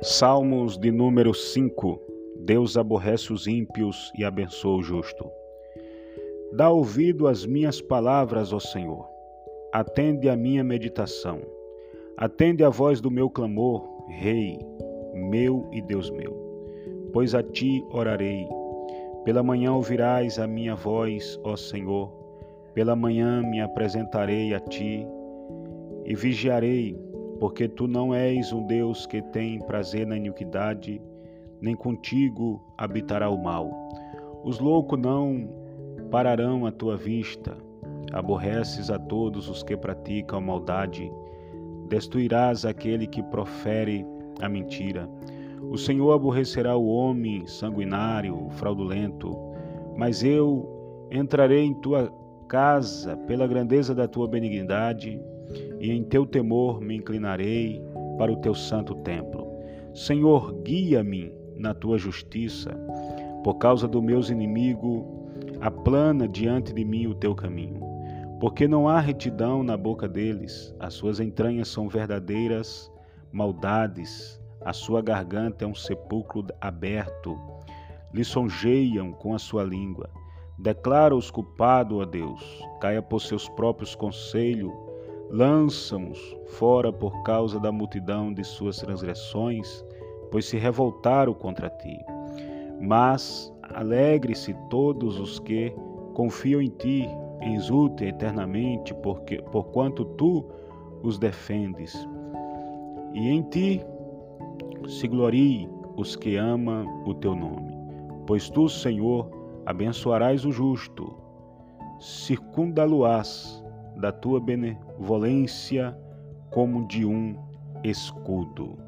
Salmos de número 5 Deus aborrece os ímpios e abençoa o justo. Dá ouvido às minhas palavras, ó Senhor. Atende à minha meditação. Atende à voz do meu clamor, Rei, meu e Deus meu. Pois a ti orarei. Pela manhã ouvirás a minha voz, ó Senhor. Pela manhã me apresentarei a ti e vigiarei porque tu não és um Deus que tem prazer na iniquidade, nem contigo habitará o mal. Os loucos não pararão à tua vista. Aborreces a todos os que praticam a maldade, destruirás aquele que profere a mentira. O Senhor aborrecerá o homem sanguinário, fraudulento, mas eu entrarei em tua casa pela grandeza da tua benignidade e em teu temor me inclinarei para o teu santo templo. Senhor, guia-me na tua justiça, por causa dos meus inimigos, aplana diante de mim o teu caminho. Porque não há retidão na boca deles, as suas entranhas são verdadeiras maldades, a sua garganta é um sepulcro aberto, lisonjeiam com a sua língua. Declara os culpados a Deus, caia por seus próprios conselhos, lançam-os fora por causa da multidão de suas transgressões, pois se revoltaram contra ti. Mas alegre-se todos os que confiam em ti, exulte eternamente, porque porquanto tu os defendes. E em ti se glorie os que amam o teu nome. Pois tu, Senhor, abençoarás o justo, circundá-lo-ás da tua benevolência como de um escudo.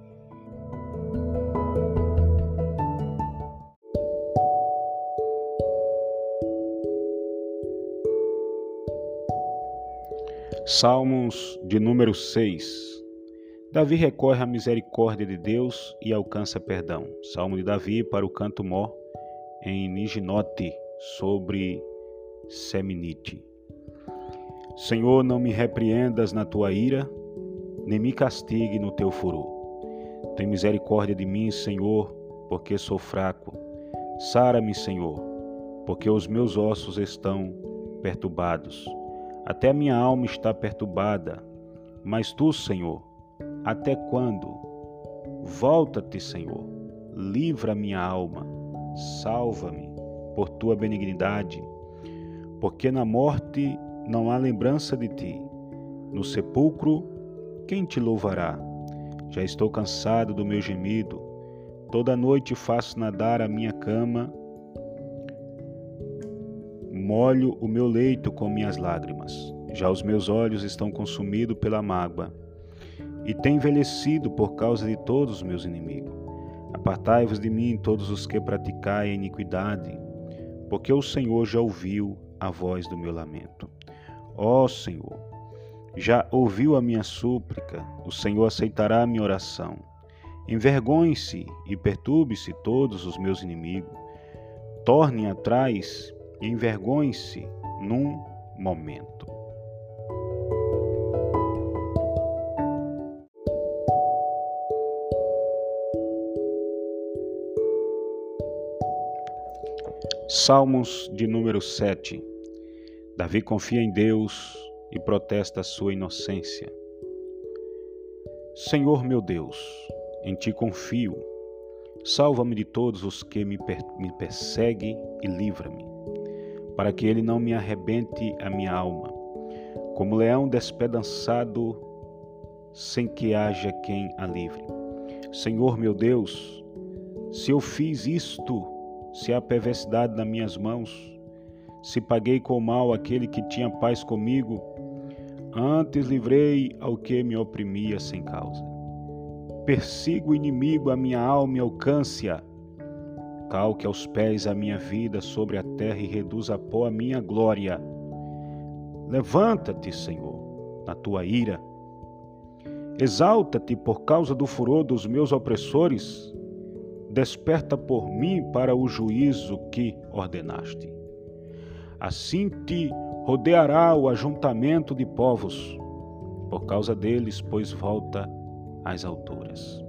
Salmos de número 6 Davi recorre à misericórdia de Deus e alcança perdão. Salmo de Davi para o canto mó em Niginote sobre Seminite. Senhor, não me repreendas na tua ira, nem me castigue no teu furor. Tem misericórdia de mim, Senhor, porque sou fraco. Sara-me, Senhor, porque os meus ossos estão perturbados. Até a minha alma está perturbada. Mas tu, Senhor, até quando? Volta-te, Senhor. Livra minha alma. Salva-me por tua benignidade. Porque na morte não há lembrança de ti. No sepulcro, quem te louvará? Já estou cansado do meu gemido. Toda noite faço nadar a minha cama, molho o meu leito com minhas lágrimas. Já os meus olhos estão consumidos pela mágoa e têm envelhecido por causa de todos os meus inimigos. Apartai-vos de mim, todos os que praticai a iniquidade, porque o Senhor já ouviu a voz do meu lamento. Ó Senhor, já ouviu a minha súplica, o Senhor aceitará a minha oração. Envergonhe-se e perturbe-se todos os meus inimigos. Tornem atrás e envergonhe-se num momento. Salmos de número 7 Davi confia em Deus e protesta a sua inocência. Senhor meu Deus, em ti confio. Salva-me de todos os que me, me perseguem e livra-me, para que ele não me arrebente a minha alma, como leão despedaçado, sem que haja quem a livre. Senhor meu Deus, se eu fiz isto, se há perversidade nas minhas mãos, se paguei com mal aquele que tinha paz comigo, antes livrei ao que me oprimia sem causa. Persigo o inimigo, a minha alma e alcance-a. Calque aos pés a minha vida sobre a terra e reduz a pó a minha glória. Levanta-te, Senhor, na tua ira. Exalta-te por causa do furor dos meus opressores. Desperta por mim para o juízo que ordenaste. Assim te rodeará o ajuntamento de povos, por causa deles, pois volta às alturas.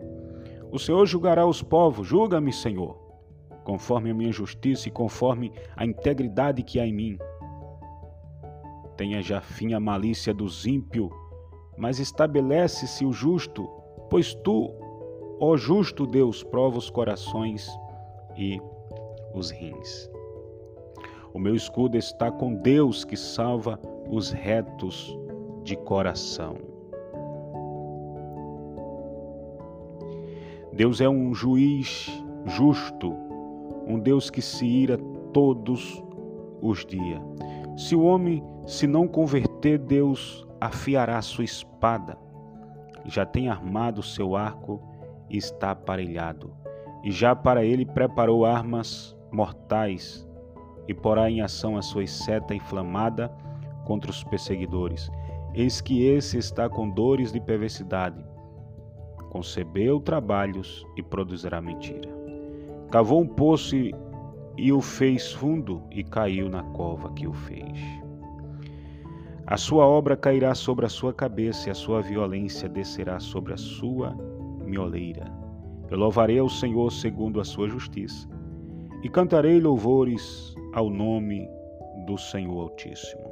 O Senhor julgará os povos, julga-me, Senhor, conforme a minha justiça e conforme a integridade que há em mim. Tenha já fim a malícia dos ímpios, mas estabelece-se o justo, pois tu, ó justo Deus, prova os corações e os rins. O meu escudo está com Deus que salva os retos de coração. Deus é um juiz justo, um Deus que se ira todos os dias. Se o homem se não converter, Deus afiará sua espada. Já tem armado seu arco e está aparelhado. E já para ele preparou armas mortais e porá em ação a sua seta inflamada contra os perseguidores. Eis que esse está com dores de perversidade. Concebeu trabalhos e produzirá mentira. Cavou um poço e, e o fez fundo e caiu na cova que o fez. A sua obra cairá sobre a sua cabeça e a sua violência descerá sobre a sua mioleira. Eu louvarei ao Senhor segundo a sua justiça e cantarei louvores ao nome do Senhor Altíssimo.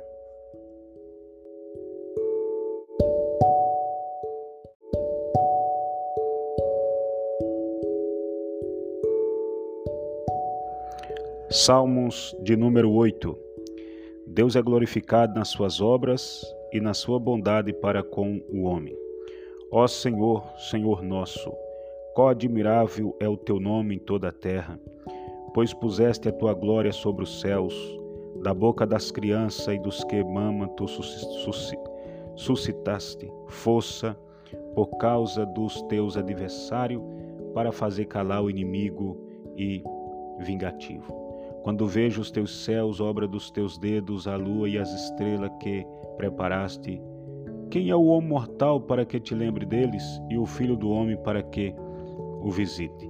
Salmos de número 8 Deus é glorificado nas suas obras e na sua bondade para com o homem. Ó Senhor, Senhor nosso, quão admirável é o teu nome em toda a terra, pois puseste a tua glória sobre os céus, da boca das crianças e dos que mamam tu suscitaste força por causa dos teus adversários para fazer calar o inimigo e vingativo. Quando vejo os teus céus, obra dos teus dedos, a lua e as estrelas que preparaste, quem é o homem mortal para que te lembre deles, e o filho do homem para que o visite?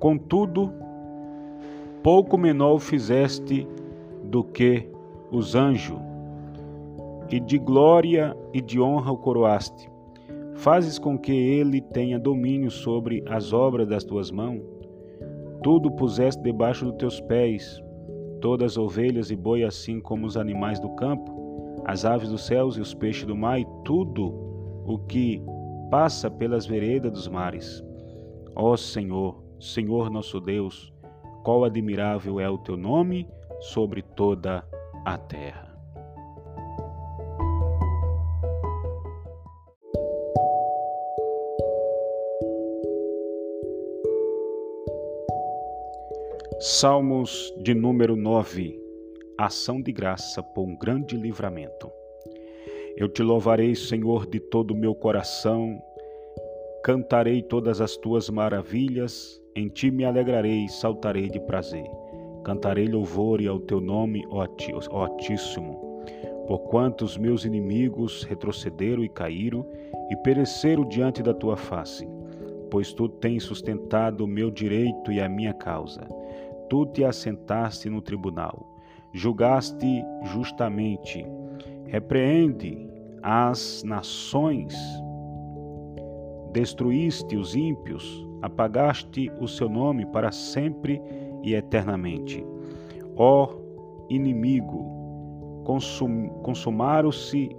Contudo, pouco menor fizeste do que os anjos, e de glória e de honra o coroaste. Fazes com que ele tenha domínio sobre as obras das tuas mãos tudo puseste debaixo dos teus pés, todas as ovelhas e boi, assim como os animais do campo, as aves dos céus e os peixes do mar, e tudo o que passa pelas veredas dos mares. Ó Senhor, Senhor nosso Deus, qual admirável é o teu nome sobre toda a terra. Salmos de número 9 Ação de graça por um grande livramento. Eu te louvarei, Senhor, de todo o meu coração, cantarei todas as tuas maravilhas, em ti me alegrarei e saltarei de prazer. Cantarei louvor ao teu nome, ó Altíssimo, porquanto os meus inimigos retrocederam e caíram e pereceram diante da tua face pois tu tens sustentado o meu direito e a minha causa. Tu te assentaste no tribunal, julgaste justamente, repreende as nações, destruíste os ímpios, apagaste o seu nome para sempre e eternamente. Ó inimigo, consum, consumaram-se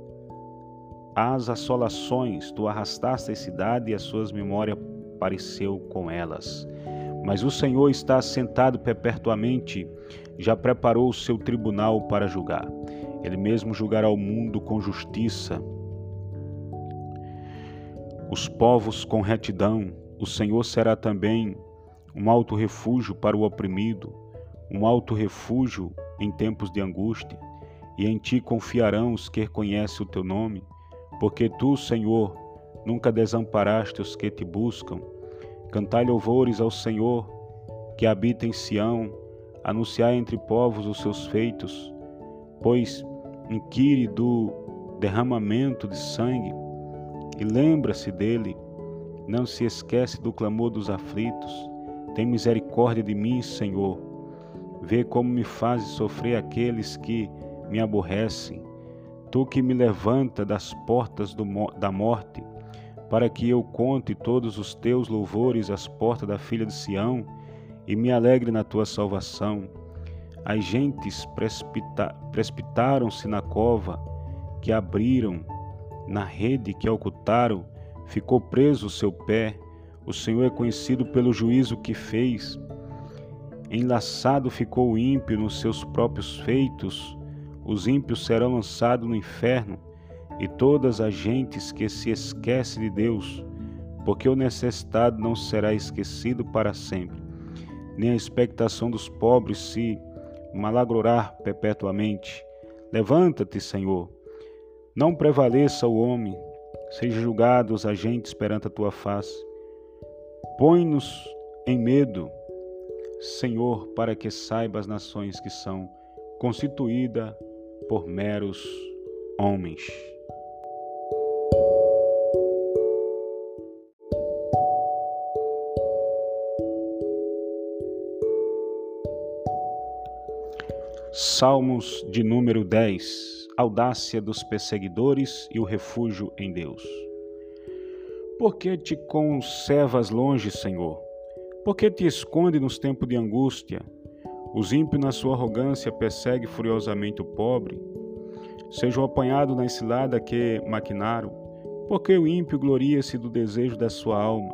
as assolações, tu arrastaste a cidade e as suas memórias pareceu com elas. Mas o Senhor está sentado perpetuamente, já preparou o seu tribunal para julgar. Ele mesmo julgará o mundo com justiça. Os povos com retidão, o Senhor será também um alto refúgio para o oprimido, um alto refúgio em tempos de angústia, e em ti confiarão os que conhecem o teu nome, porque tu, Senhor, Nunca desamparaste os que te buscam. Cantai louvores ao Senhor, que habita em Sião, anunciai entre povos os seus feitos, pois inquire do derramamento de sangue e lembra-se dele. Não se esquece do clamor dos aflitos. Tem misericórdia de mim, Senhor. Vê como me fazes sofrer aqueles que me aborrecem. Tu que me levanta das portas do, da morte, para que eu conte todos os teus louvores às portas da filha de Sião e me alegre na tua salvação. As gentes precipita precipitaram-se na cova que abriram, na rede que ocultaram, ficou preso o seu pé. O Senhor é conhecido pelo juízo que fez. Enlaçado ficou o ímpio nos seus próprios feitos, os ímpios serão lançados no inferno, e todas as gentes que se esquecem de Deus, porque o necessitado não será esquecido para sempre, nem a expectação dos pobres se malagrar perpetuamente. Levanta-te, Senhor. Não prevaleça o homem, seja julgado os agentes perante a tua face. Põe-nos em medo, Senhor, para que saiba as nações que são constituídas por meros homens. Salmos de número 10 Audácia dos perseguidores e o refúgio em Deus. Por que te conservas longe, Senhor? Por que te esconde nos tempos de angústia? Os ímpios, na sua arrogância, perseguem furiosamente o pobre. Sejam apanhados na cilada que maquinaram. Porque o ímpio gloria-se do desejo da sua alma.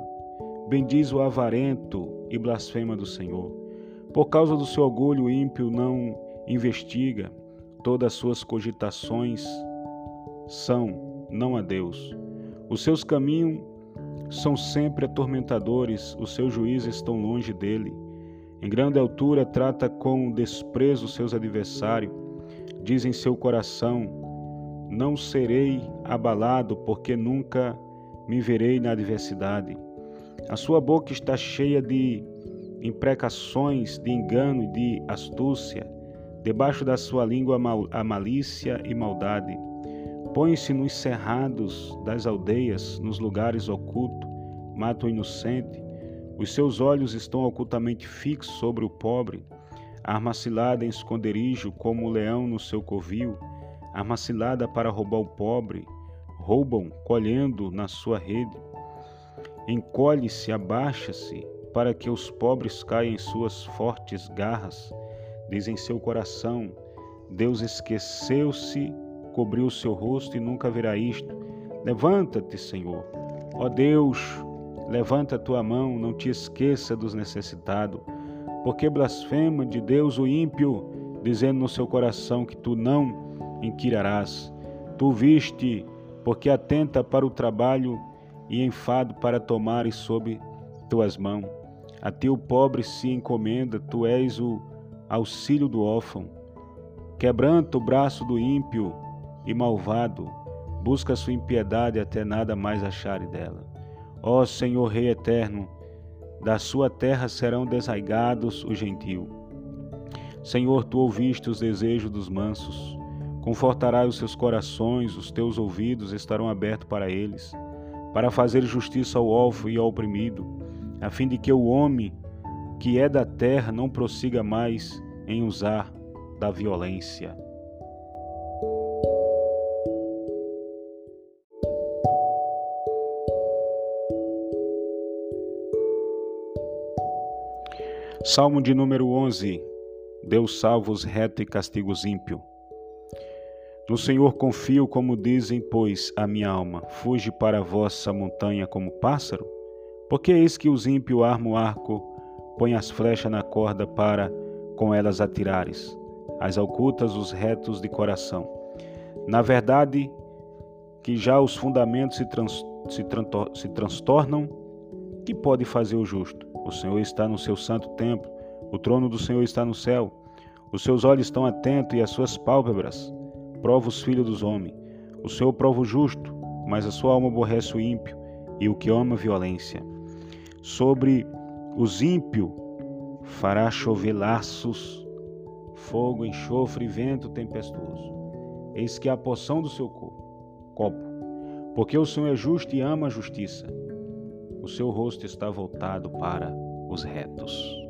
Bendiz o avarento e blasfema do Senhor. Por causa do seu orgulho, o ímpio não investiga, todas as suas cogitações são não a Deus. Os seus caminhos são sempre atormentadores, os seus juízes estão longe dele. Em grande altura trata com desprezo seus adversários. Diz em seu coração: Não serei abalado, porque nunca me verei na adversidade. A sua boca está cheia de imprecações, de engano e de astúcia. Debaixo da sua língua a malícia e maldade. Põe-se nos cerrados das aldeias, nos lugares ocultos, mata o inocente. Os seus olhos estão ocultamente fixos sobre o pobre. Arma cilada em esconderijo, como o leão no seu covil. Arma cilada para roubar o pobre. Roubam, colhendo na sua rede. Encolhe-se, abaixa-se, para que os pobres caiam em suas fortes garras diz em seu coração: Deus esqueceu-se, cobriu o seu rosto e nunca verá isto. Levanta-te, Senhor. Ó Deus, levanta a tua mão, não te esqueça dos necessitados. Porque blasfema de Deus o ímpio, dizendo no seu coração que tu não inquirarás. Tu viste, porque atenta para o trabalho e enfado para tomares sob tuas mãos. A ti o pobre se encomenda, tu és o auxílio do órfão. Quebranta o braço do ímpio e malvado, busca sua impiedade até nada mais acharem dela. Ó Senhor Rei eterno, da sua terra serão desaigados os gentios. Senhor, tu ouviste os desejos dos mansos, confortarás os seus corações, os teus ouvidos estarão abertos para eles, para fazer justiça ao órfão e ao oprimido, a fim de que o homem que é da terra não prossiga mais em usar da violência. Salmo de número 11. Deus salva os retos e castiga os ímpios. No Senhor confio, como dizem, pois a minha alma, fuge para a vossa montanha como pássaro, porque eis que os ímpios armam o arco põe as flechas na corda para com elas atirares, as ocultas os retos de coração. Na verdade, que já os fundamentos se, trans, se, se transtornam, que pode fazer o justo? O Senhor está no seu santo templo, o trono do Senhor está no céu. Os seus olhos estão atentos e as suas pálpebras prova os filhos dos homens. O Senhor prova o justo, mas a sua alma aborrece o ímpio e o que ama violência. Sobre os ímpios fará chover laços, fogo, enxofre vento tempestuoso. Eis que é a poção do seu copo, porque o Senhor é justo e ama a justiça. O seu rosto está voltado para os retos.